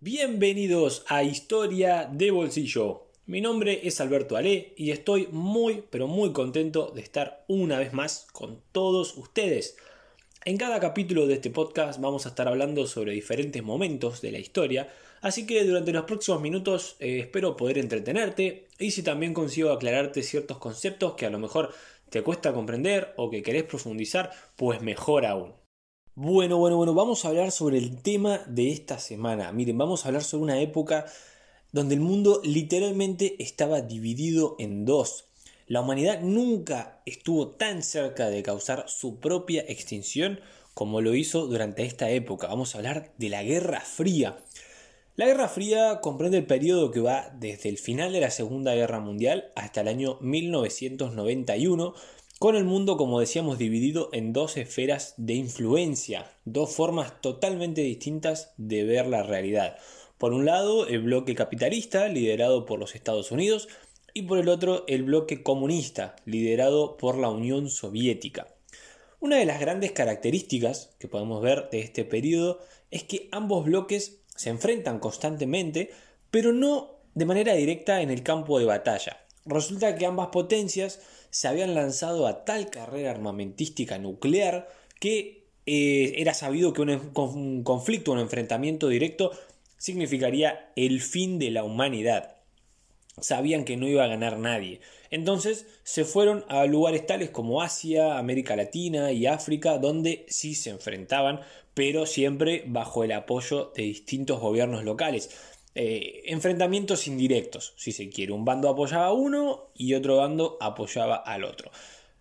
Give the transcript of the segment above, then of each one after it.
Bienvenidos a Historia de Bolsillo. Mi nombre es Alberto Ale y estoy muy pero muy contento de estar una vez más con todos ustedes. En cada capítulo de este podcast vamos a estar hablando sobre diferentes momentos de la historia, así que durante los próximos minutos eh, espero poder entretenerte y si también consigo aclararte ciertos conceptos que a lo mejor te cuesta comprender o que querés profundizar, pues mejor aún. Bueno, bueno, bueno, vamos a hablar sobre el tema de esta semana. Miren, vamos a hablar sobre una época donde el mundo literalmente estaba dividido en dos. La humanidad nunca estuvo tan cerca de causar su propia extinción como lo hizo durante esta época. Vamos a hablar de la Guerra Fría. La Guerra Fría comprende el periodo que va desde el final de la Segunda Guerra Mundial hasta el año 1991, con el mundo, como decíamos, dividido en dos esferas de influencia, dos formas totalmente distintas de ver la realidad. Por un lado, el bloque capitalista, liderado por los Estados Unidos, y por el otro el bloque comunista, liderado por la Unión Soviética. Una de las grandes características que podemos ver de este periodo es que ambos bloques se enfrentan constantemente, pero no de manera directa en el campo de batalla. Resulta que ambas potencias se habían lanzado a tal carrera armamentística nuclear que eh, era sabido que un, un conflicto, un enfrentamiento directo significaría el fin de la humanidad sabían que no iba a ganar nadie. Entonces se fueron a lugares tales como Asia, América Latina y África, donde sí se enfrentaban, pero siempre bajo el apoyo de distintos gobiernos locales. Eh, enfrentamientos indirectos, si se quiere. Un bando apoyaba a uno y otro bando apoyaba al otro.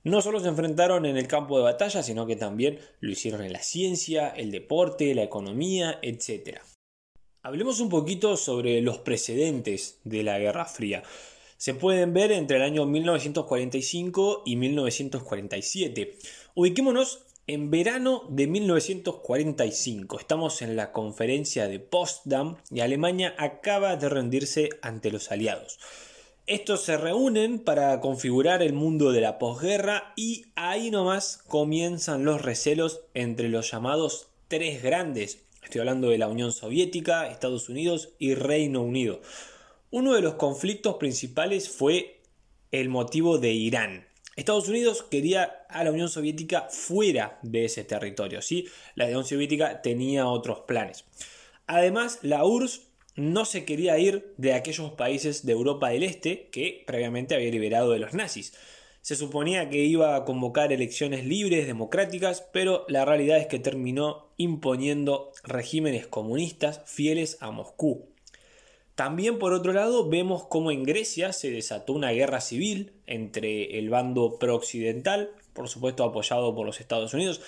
No solo se enfrentaron en el campo de batalla, sino que también lo hicieron en la ciencia, el deporte, la economía, etc. Hablemos un poquito sobre los precedentes de la Guerra Fría. Se pueden ver entre el año 1945 y 1947. Ubiquémonos en verano de 1945. Estamos en la conferencia de Potsdam y Alemania acaba de rendirse ante los aliados. Estos se reúnen para configurar el mundo de la posguerra y ahí nomás comienzan los recelos entre los llamados tres grandes Estoy hablando de la Unión Soviética, Estados Unidos y Reino Unido. Uno de los conflictos principales fue el motivo de Irán. Estados Unidos quería a la Unión Soviética fuera de ese territorio, ¿sí? La Unión Soviética tenía otros planes. Además, la URSS no se quería ir de aquellos países de Europa del Este que previamente había liberado de los nazis. Se suponía que iba a convocar elecciones libres, democráticas, pero la realidad es que terminó imponiendo regímenes comunistas fieles a Moscú. También por otro lado vemos cómo en Grecia se desató una guerra civil entre el bando pro-occidental, por supuesto apoyado por los Estados Unidos,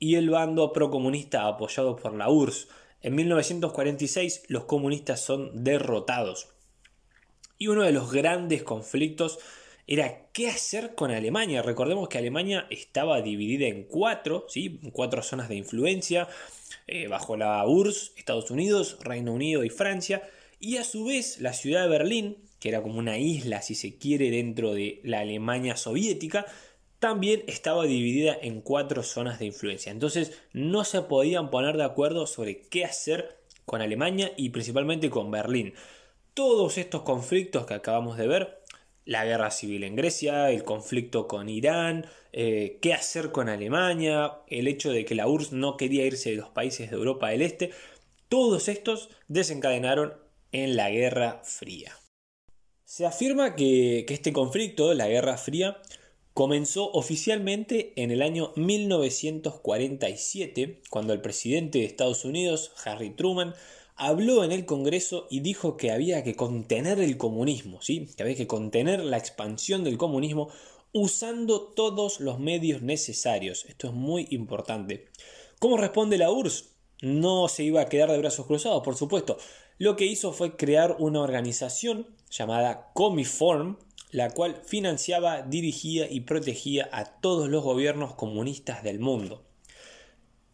y el bando pro-comunista apoyado por la URSS. En 1946 los comunistas son derrotados. Y uno de los grandes conflictos era qué hacer con Alemania. Recordemos que Alemania estaba dividida en cuatro, ¿sí? cuatro zonas de influencia, eh, bajo la URSS, Estados Unidos, Reino Unido y Francia, y a su vez la ciudad de Berlín, que era como una isla, si se quiere, dentro de la Alemania soviética, también estaba dividida en cuatro zonas de influencia. Entonces no se podían poner de acuerdo sobre qué hacer con Alemania y principalmente con Berlín. Todos estos conflictos que acabamos de ver la guerra civil en Grecia, el conflicto con Irán, eh, qué hacer con Alemania, el hecho de que la URSS no quería irse de los países de Europa del Este, todos estos desencadenaron en la Guerra Fría. Se afirma que, que este conflicto, la Guerra Fría, comenzó oficialmente en el año 1947, cuando el presidente de Estados Unidos, Harry Truman, habló en el Congreso y dijo que había que contener el comunismo, ¿sí? que había que contener la expansión del comunismo usando todos los medios necesarios. Esto es muy importante. ¿Cómo responde la URSS? No se iba a quedar de brazos cruzados, por supuesto. Lo que hizo fue crear una organización llamada Comiform, la cual financiaba, dirigía y protegía a todos los gobiernos comunistas del mundo.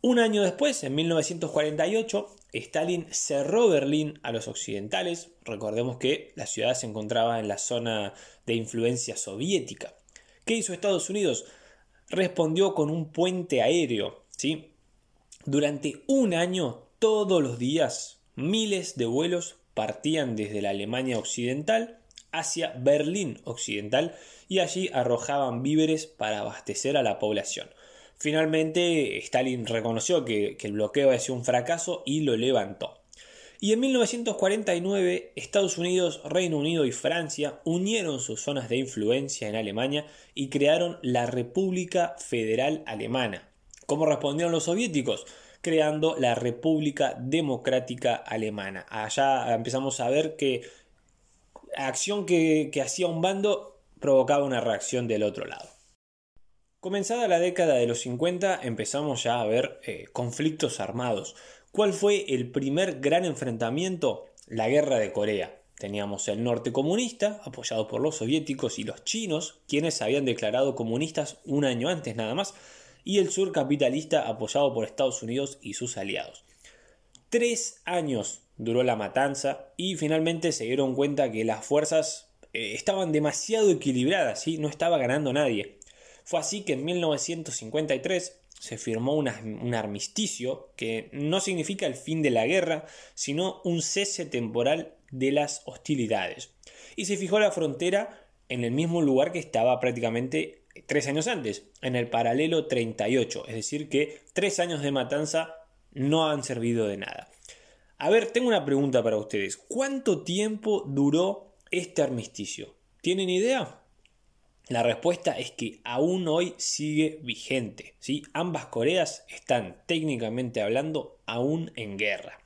Un año después, en 1948, Stalin cerró Berlín a los occidentales. Recordemos que la ciudad se encontraba en la zona de influencia soviética. ¿Qué hizo Estados Unidos? Respondió con un puente aéreo. ¿sí? Durante un año, todos los días, miles de vuelos partían desde la Alemania occidental hacia Berlín occidental y allí arrojaban víveres para abastecer a la población. Finalmente, Stalin reconoció que, el bloqueo había sido un fracaso y lo levantó. Y en 1949, Estados Unidos, Reino Unido y Francia unieron sus zonas de influencia en Alemania y crearon la República Federal Alemana. ¿Cómo respondieron los soviéticos? Creando la República Democrática Alemana. Allá empezamos a ver que acción que hacía un bando provocaba una reacción del otro lado. Comenzada la década de los 50 empezamos ya a ver eh, conflictos armados. ¿Cuál fue el primer gran enfrentamiento? La guerra de Corea. Teníamos el norte comunista, apoyado por los soviéticos y los chinos, quienes habían declarado comunistas un año antes nada más, y el sur capitalista, apoyado por Estados Unidos y sus aliados. Tres años duró la matanza y finalmente se dieron cuenta que las fuerzas eh, estaban demasiado equilibradas, y no estaba ganando nadie. Fue así que en 1953 se firmó un armisticio que no significa el fin de la guerra, sino un cese temporal de las hostilidades. Y se fijó la frontera en el mismo lugar que estaba prácticamente tres años antes, en el paralelo 38, es decir, que tres años de matanza no han servido de nada. A ver, tengo una pregunta para ustedes. ¿Cuánto tiempo duró este armisticio? ¿Tienen idea? La respuesta es que aún hoy sigue vigente. ¿sí? Ambas Coreas están técnicamente hablando aún en guerra.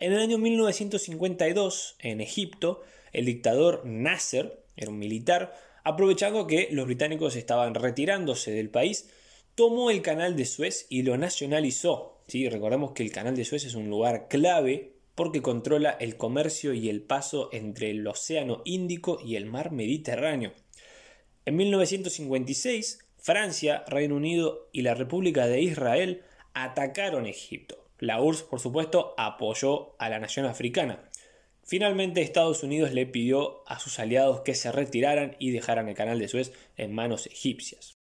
En el año 1952, en Egipto, el dictador Nasser, era un militar, aprovechando que los británicos estaban retirándose del país, tomó el canal de Suez y lo nacionalizó. ¿Sí? Recordemos que el canal de Suez es un lugar clave porque controla el comercio y el paso entre el Océano Índico y el Mar Mediterráneo. En 1956, Francia, Reino Unido y la República de Israel atacaron Egipto. La URSS, por supuesto, apoyó a la nación africana. Finalmente, Estados Unidos le pidió a sus aliados que se retiraran y dejaran el canal de Suez en manos egipcias.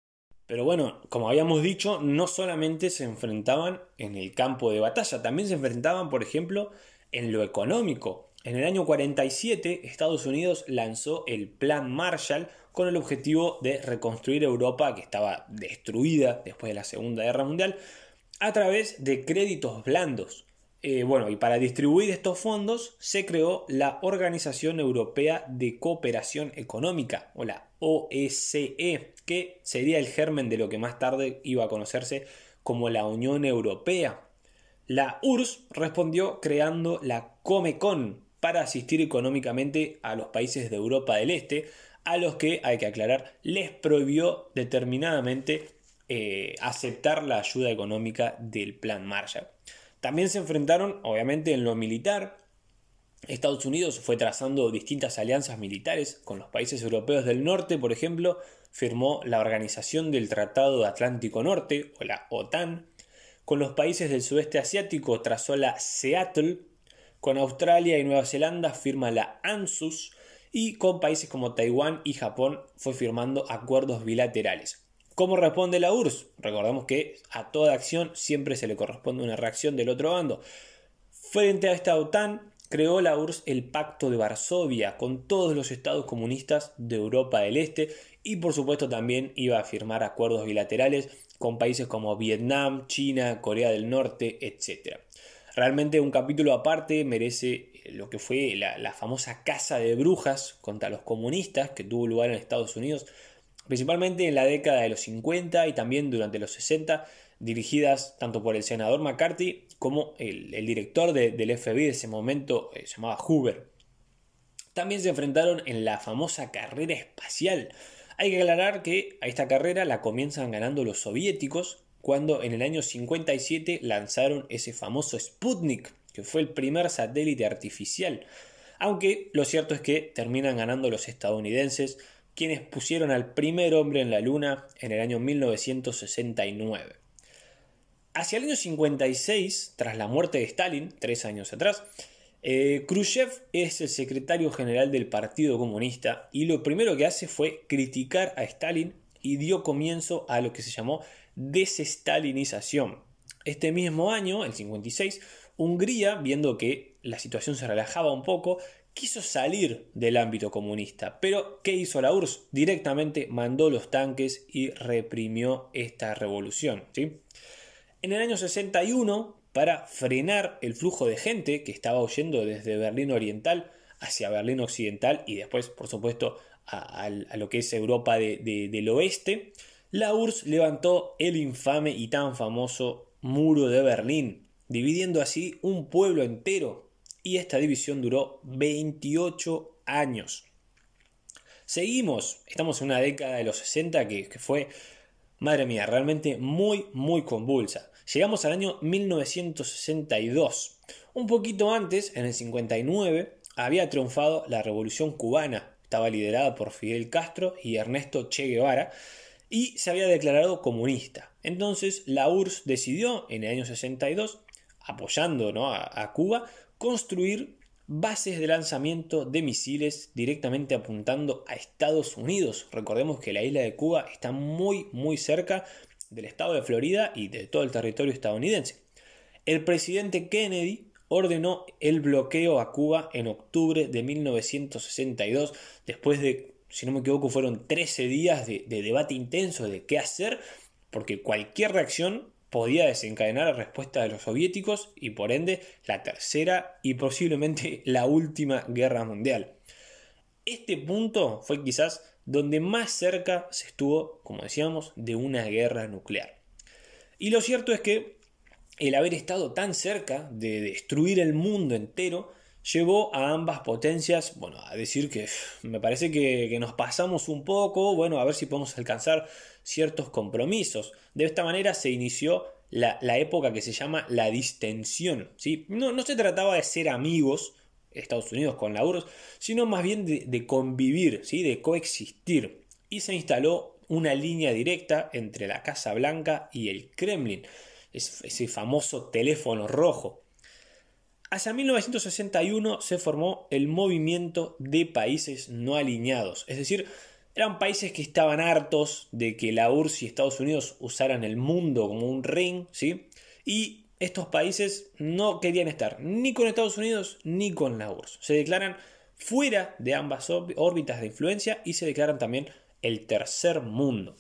Pero bueno, como habíamos dicho, no solamente se enfrentaban en el campo de batalla, también se enfrentaban, por ejemplo, en lo económico. En el año 47, Estados Unidos lanzó el Plan Marshall con el objetivo de reconstruir Europa que estaba destruida después de la Segunda Guerra Mundial a través de créditos blandos. Eh, bueno, y para distribuir estos fondos se creó la Organización Europea de Cooperación Económica, o la OSCE, que sería el germen de lo que más tarde iba a conocerse como la Unión Europea. La URSS respondió creando la Comecon para asistir económicamente a los países de Europa del Este, a los que, hay que aclarar, les prohibió determinadamente eh, aceptar la ayuda económica del Plan Marshall. También se enfrentaron, obviamente, en lo militar. Estados Unidos fue trazando distintas alianzas militares con los países europeos del norte, por ejemplo, firmó la Organización del Tratado de Atlántico Norte, o la OTAN. Con los países del sudeste asiático trazó la Seattle. Con Australia y Nueva Zelanda firma la ANSUS y con países como Taiwán y Japón fue firmando acuerdos bilaterales. ¿Cómo responde la URSS? Recordemos que a toda acción siempre se le corresponde una reacción del otro bando. Frente a esta OTAN, creó la URSS el Pacto de Varsovia con todos los estados comunistas de Europa del Este y por supuesto también iba a firmar acuerdos bilaterales con países como Vietnam, China, Corea del Norte, etc. Realmente un capítulo aparte merece lo que fue la, famosa caza de brujas contra los comunistas que tuvo lugar en Estados Unidos, principalmente en la década de los 50 y también durante los 60, dirigidas tanto por el senador McCarthy como el, director del FBI de ese momento, eh, llamaba Hoover. También se enfrentaron en la famosa carrera espacial. Hay que aclarar que a esta carrera la comienzan ganando los soviéticos cuando en el año 57 lanzaron ese famoso Sputnik, que fue el primer satélite artificial. Aunque lo cierto es que terminan ganando los estadounidenses, quienes pusieron al primer hombre en la Luna en el año 1969. Hacia el año 56, tras la muerte de Stalin, tres años atrás, eh, Khrushchev es el secretario general del Partido Comunista y lo primero que hace fue criticar a Stalin y dio comienzo a lo que se llamó desestalinización. Este mismo año, el 56, Hungría, viendo que la situación se relajaba un poco, quiso salir del ámbito comunista. Pero, ¿qué hizo la URSS? Directamente mandó los tanques y reprimió esta revolución. ¿sí? En el año 61, para frenar el flujo de gente que estaba huyendo desde Berlín Oriental hacia Berlín Occidental y después, por supuesto, a, lo que es Europa del oeste, la URSS levantó el infame y tan famoso muro de Berlín, dividiendo así un pueblo entero y esta división duró 28 años. Seguimos, estamos en una década de los 60 que, fue, madre mía, realmente muy, muy convulsa. Llegamos al año 1962. Un poquito antes, en el 59, había triunfado la Revolución Cubana. Estaba liderada por Fidel Castro y Ernesto Che Guevara y se había declarado comunista. Entonces la URSS decidió en el año 62, apoyando ¿no? a Cuba, construir bases de lanzamiento de misiles directamente apuntando a Estados Unidos. Recordemos que la isla de Cuba está muy muy cerca del estado de Florida y de todo el territorio estadounidense. El presidente Kennedy ordenó el bloqueo a Cuba en octubre de 1962, después de, si no me equivoco, fueron 13 días de, de debate intenso de qué hacer, porque cualquier reacción podía desencadenar la respuesta de los soviéticos y por ende la tercera y posiblemente la última guerra mundial. Este punto fue quizás donde más cerca se estuvo, como decíamos, de una guerra nuclear. Y lo cierto es que el haber estado tan cerca de destruir el mundo entero llevó a ambas potencias, bueno, a decir que me parece que, nos pasamos un poco, bueno, a ver si podemos alcanzar ciertos compromisos. De esta manera se inició la, época que se llama la distensión. ¿sí? No, no, se trataba de ser amigos, Estados Unidos con la URSS, sino más bien de, convivir, ¿sí? de coexistir. Y se instaló una línea directa entre la Casa Blanca y el Kremlin, ese famoso teléfono rojo. Hacia 1961 se formó el movimiento de países no alineados, es decir, eran países que estaban hartos de que la URSS y Estados Unidos usaran el mundo como un ring, ¿sí? Y estos países no querían estar ni con Estados Unidos ni con la URSS. Se declaran fuera de ambas órbitas de influencia y se declaran también el tercer mundo.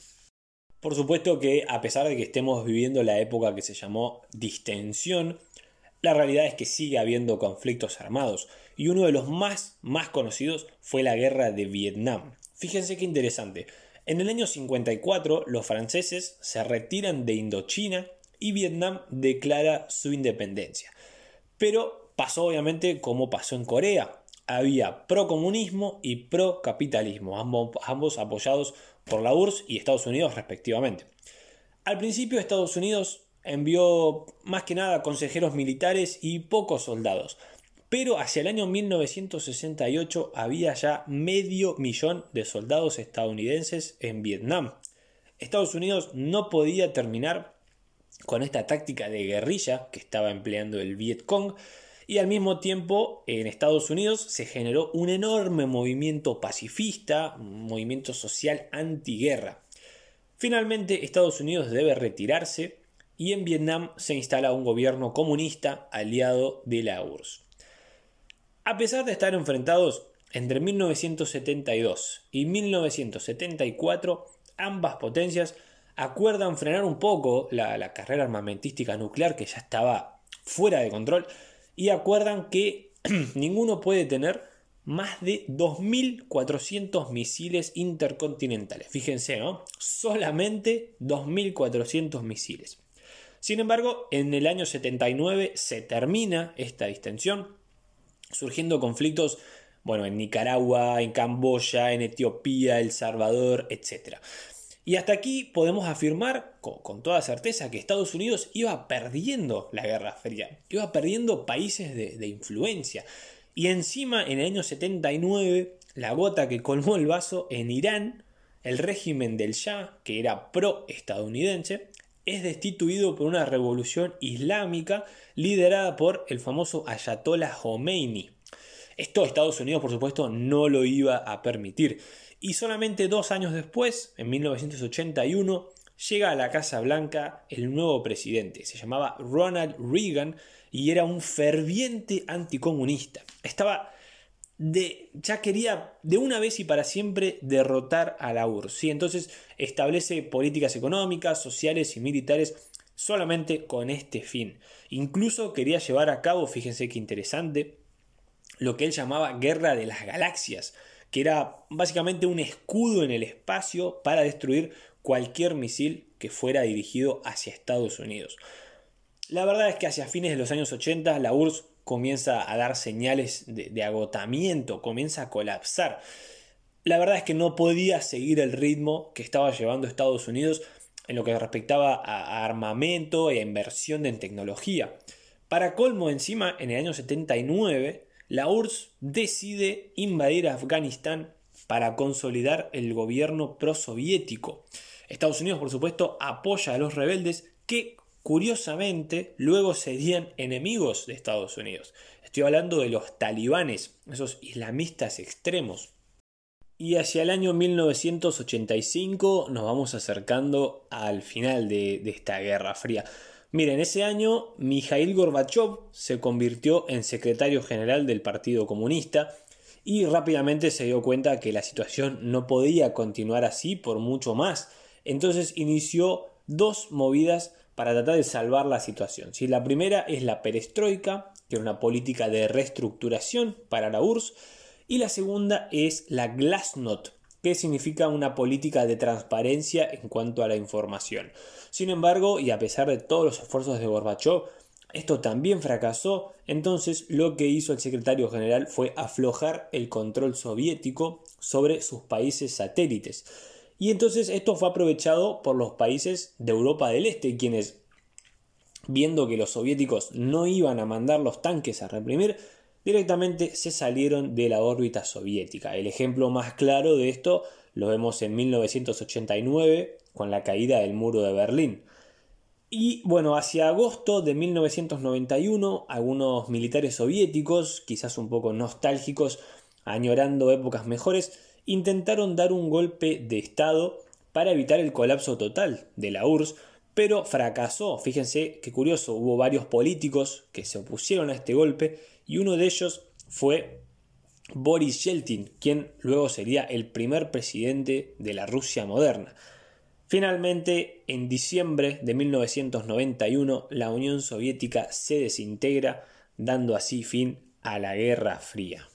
Por supuesto que a pesar de que estemos viviendo la época que se llamó distensión, la realidad es que sigue habiendo conflictos armados y uno de los más, más conocidos fue la guerra de Vietnam. Fíjense qué interesante. En el año 54 los franceses se retiran de Indochina y Vietnam declara su independencia. Pero pasó obviamente como pasó en Corea. Había pro-comunismo y pro-capitalismo, ambos, ambos apoyados por la URSS y Estados Unidos respectivamente. Al principio Estados Unidos envió más que nada consejeros militares y pocos soldados, pero hacia el año 1968 había ya medio millón de soldados estadounidenses en Vietnam. Estados Unidos no podía terminar con esta táctica de guerrilla que estaba empleando el Vietcong y al mismo tiempo en Estados Unidos se generó un enorme movimiento pacifista, un movimiento social antiguerra. Finalmente Estados Unidos debe retirarse y en Vietnam se instala un gobierno comunista aliado de la URSS. A pesar de estar enfrentados entre 1972 y 1974, ambas potencias acuerdan frenar un poco la, carrera armamentística nuclear que ya estaba fuera de control y acuerdan que ninguno puede tener más de 2.400 misiles intercontinentales. Fíjense, ¿no? Solamente 2.400 misiles. Sin embargo, en el año 79 se termina esta distensión surgiendo conflictos, bueno, en Nicaragua, en Camboya, en Etiopía, El Salvador, etc. Y hasta aquí podemos afirmar con, toda certeza que Estados Unidos iba perdiendo la Guerra Fría, iba perdiendo países de, de influencia. Y encima, en el año 79, la gota que colmó el vaso en Irán, el régimen del Shah, que era pro-estadounidense, es destituido por una revolución islámica liderada por el famoso Ayatollah Khomeini. Esto Estados Unidos, por supuesto, no lo iba a permitir. Y solamente dos años después, en 1981, llega a la Casa Blanca el nuevo presidente. Se llamaba Ronald Reagan y era un ferviente anticomunista. Estaba de, ya quería de una vez y para siempre derrotar a la URSS. Entonces establece políticas económicas, sociales y militares solamente con este fin. Incluso quería llevar a cabo, fíjense qué interesante, lo que él llamaba Guerra de las Galaxias, que era básicamente un escudo en el espacio para destruir cualquier misil que fuera dirigido hacia Estados Unidos. La verdad es que hacia fines de los años 80 la URSS comienza a dar señales de, agotamiento, comienza a colapsar. La verdad es que no podía seguir el ritmo que estaba llevando Estados Unidos en lo que respectaba a, armamento y a inversión en tecnología. Para colmo, encima, en el año 79, la URSS decide invadir Afganistán para consolidar el gobierno prosoviético. Estados Unidos, por supuesto, apoya a los rebeldes que curiosamente luego serían enemigos de Estados Unidos. Estoy hablando de los talibanes, esos islamistas extremos. Y hacia el año 1985 nos vamos acercando al final de, de esta Guerra Fría. Miren, ese año Mikhail Gorbachev se convirtió en secretario general del Partido Comunista y rápidamente se dio cuenta que la situación no podía continuar así por mucho más. Entonces inició dos movidas para tratar de salvar la situación. Si La primera es la perestroika, que era una política de reestructuración para la URSS, y la segunda es la glasnost, que significa una política de transparencia en cuanto a la información. Sin embargo, y a pesar de todos los esfuerzos de Gorbachev, esto también fracasó, entonces lo que hizo el secretario general fue aflojar el control soviético sobre sus países satélites. Y entonces esto fue aprovechado por los países de Europa del Este, quienes, viendo que los soviéticos no iban a mandar los tanques a reprimir, directamente se salieron de la órbita soviética. El ejemplo más claro de esto lo vemos en 1989 con la caída del muro de Berlín. Y bueno, hacia agosto de 1991, algunos militares soviéticos, quizás un poco nostálgicos, añorando épocas mejores, intentaron dar un golpe de Estado para evitar el colapso total de la URSS, pero fracasó. Fíjense qué curioso, hubo varios políticos que se opusieron a este golpe y uno de ellos fue Boris Yeltsin, quien luego sería el primer presidente de la Rusia moderna. Finalmente, en diciembre de 1991, la Unión Soviética se desintegra, dando así fin a la Guerra Fría.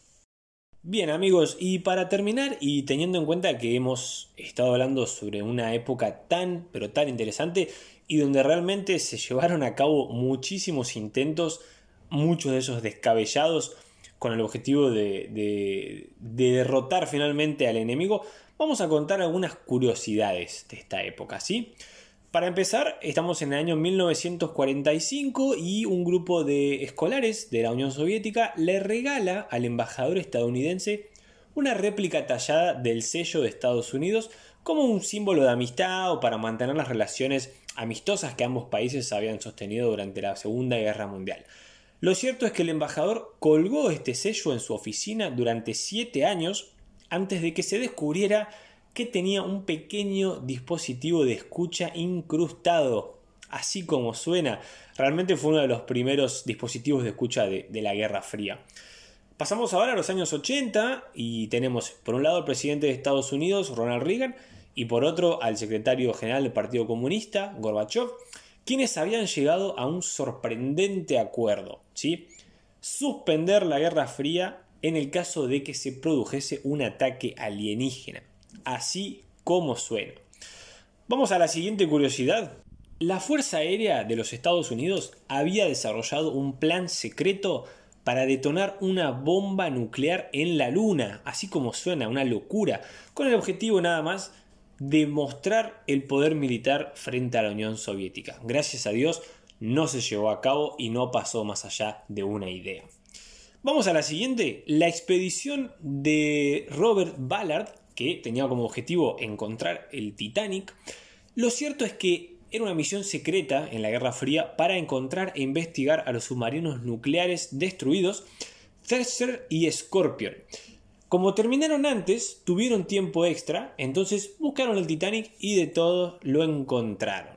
Bien amigos, y para terminar y teniendo en cuenta que hemos estado hablando sobre una época tan, pero tan interesante y donde realmente se llevaron a cabo muchísimos intentos, muchos de esos descabellados, con el objetivo de, derrotar finalmente al enemigo, vamos a contar algunas curiosidades de esta época, ¿sí? Para empezar, estamos en el año 1945 y un grupo de escolares de la Unión Soviética le regala al embajador estadounidense una réplica tallada del sello de Estados Unidos como un símbolo de amistad o para mantener las relaciones amistosas que ambos países habían sostenido durante la Segunda Guerra Mundial. Lo cierto es que el embajador colgó este sello en su oficina durante siete años antes de que se descubriera que tenía un pequeño dispositivo de escucha incrustado. Así como suena, realmente fue uno de los primeros dispositivos de escucha de, la Guerra Fría. Pasamos ahora a los años 80 y tenemos por un lado al presidente de Estados Unidos, Ronald Reagan, y por otro al secretario general del Partido Comunista, Gorbachev, quienes habían llegado a un sorprendente acuerdo, ¿sí? Suspender la Guerra Fría en el caso de que se produjese un ataque alienígena así como suena. Vamos a la siguiente curiosidad. La Fuerza Aérea de los Estados Unidos había desarrollado un plan secreto para detonar una bomba nuclear en la Luna, así como suena, una locura, con el objetivo nada más de mostrar el poder militar frente a la Unión Soviética. Gracias a Dios no se llevó a cabo y no pasó más allá de una idea. Vamos a la siguiente, la expedición de Robert Ballard que tenía como objetivo encontrar el Titanic, lo cierto es que era una misión secreta en la Guerra Fría para encontrar e investigar a los submarinos nucleares destruidos, Thruster y Scorpion. Como terminaron antes, tuvieron tiempo extra, entonces buscaron el Titanic y de todo lo encontraron.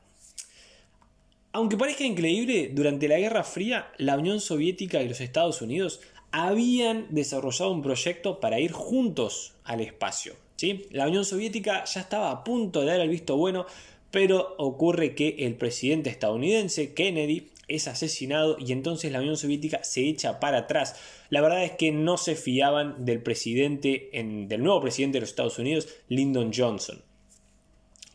Aunque parezca increíble, durante la Guerra Fría, la Unión Soviética y los Estados Unidos habían desarrollado un proyecto para ir juntos al espacio. La Unión Soviética ya estaba a punto de dar el visto bueno, pero ocurre que el presidente estadounidense, Kennedy, es asesinado y entonces la Unión Soviética se echa para atrás. La verdad es que no se fiaban del presidente, del nuevo presidente de los Estados Unidos, Lyndon Johnson.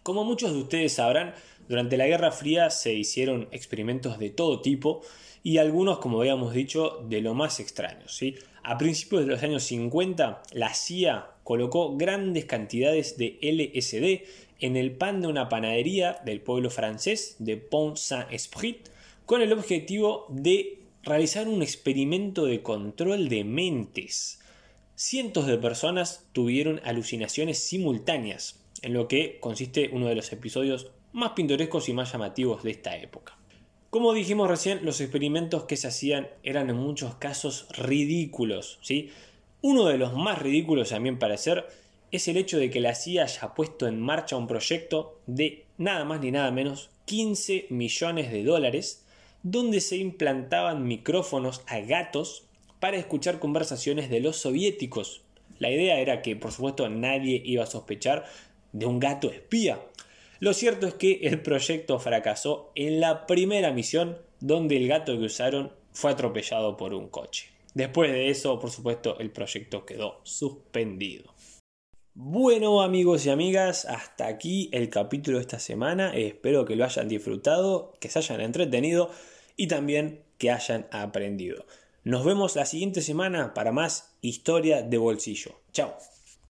Como muchos de ustedes sabrán, durante la Guerra Fría se hicieron experimentos de todo tipo y algunos, como habíamos dicho, de lo más extraños. ¿sí? A principios de los años 50, la CIA colocó grandes cantidades de LSD en el pan de una panadería del pueblo francés de Pont-Saint-Esprit con el objetivo de realizar un experimento de control de mentes. Cientos de personas tuvieron alucinaciones simultáneas, en lo que consiste uno de los episodios más pintorescos y más llamativos de esta época. Como dijimos recién, los experimentos que se hacían eran en muchos casos ridículos. ¿sí? Uno de los más ridículos, a mi parecer, es el hecho de que la CIA haya puesto en marcha un proyecto de nada más ni nada menos 15 millones de dólares donde se implantaban micrófonos a gatos para escuchar conversaciones de los soviéticos. La idea era que, por supuesto, nadie iba a sospechar de un gato espía. Lo cierto es que el proyecto fracasó en la primera misión donde el gato que usaron fue atropellado por un coche. Después de eso, por supuesto, el proyecto quedó suspendido. Bueno amigos y amigas, hasta aquí el capítulo de esta semana. Espero que lo hayan disfrutado, que se hayan entretenido y también que hayan aprendido. Nos vemos la siguiente semana para más historia de bolsillo. Chao.